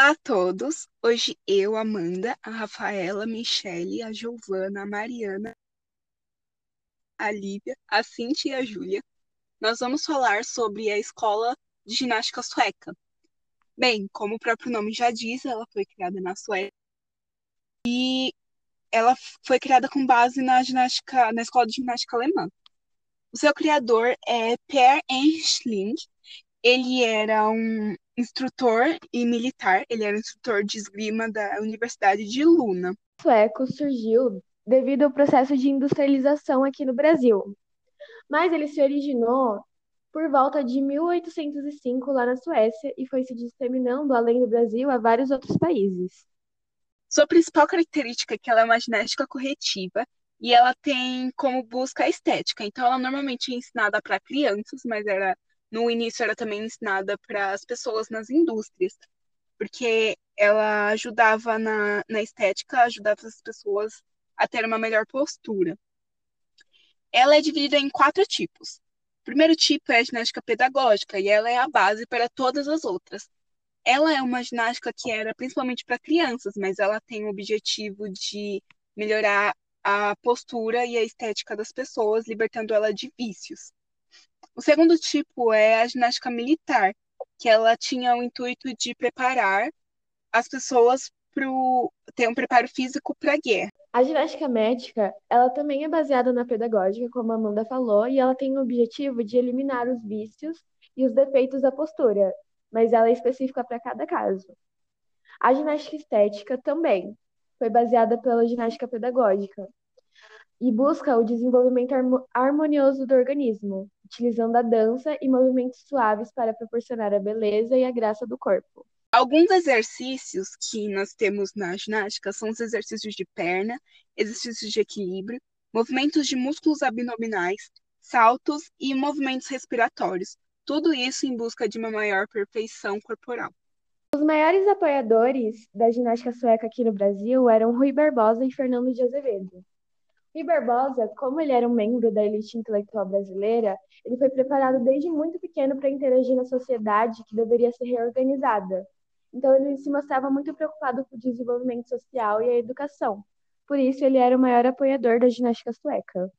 Olá a todos! Hoje eu, Amanda, a Rafaela, a Michele, a Giovana, a Mariana, a Lívia, a Cintia e a Júlia, nós vamos falar sobre a escola de ginástica sueca. Bem, como o próprio nome já diz, ela foi criada na Suécia e ela foi criada com base na ginástica, na escola de ginástica alemã. O seu criador é Per Enschling. Ele era um instrutor e militar, ele era instrutor de esgrima da Universidade de Luna. O sueco surgiu devido ao processo de industrialização aqui no Brasil, mas ele se originou por volta de 1805 lá na Suécia e foi se disseminando além do Brasil a vários outros países. Sua principal característica é que ela é uma ginástica corretiva e ela tem como busca a estética. Então, ela normalmente é ensinada para crianças, mas era no início era também ensinada para as pessoas nas indústrias, porque ela ajudava na, na estética, ajudava as pessoas a ter uma melhor postura. Ela é dividida em quatro tipos. O primeiro tipo é a ginástica pedagógica, e ela é a base para todas as outras. Ela é uma ginástica que era principalmente para crianças, mas ela tem o objetivo de melhorar a postura e a estética das pessoas, libertando ela de vícios. O segundo tipo é a ginástica militar, que ela tinha o intuito de preparar as pessoas para ter um preparo físico para a guerra. A ginástica médica, ela também é baseada na pedagógica, como a Amanda falou, e ela tem o objetivo de eliminar os vícios e os defeitos da postura, mas ela é específica para cada caso. A ginástica estética também foi baseada pela ginástica pedagógica e busca o desenvolvimento harmonioso do organismo, utilizando a dança e movimentos suaves para proporcionar a beleza e a graça do corpo. Alguns exercícios que nós temos na ginástica são os exercícios de perna, exercícios de equilíbrio, movimentos de músculos abdominais, saltos e movimentos respiratórios. Tudo isso em busca de uma maior perfeição corporal. Os maiores apoiadores da ginástica sueca aqui no Brasil eram Rui Barbosa e Fernando de Azevedo. Rui Barbosa, como ele era um membro da elite intelectual brasileira, ele foi preparado desde muito pequeno para interagir na sociedade que deveria ser reorganizada. Então ele se mostrava muito preocupado com o desenvolvimento social e a educação. Por isso ele era o maior apoiador da ginástica sueca.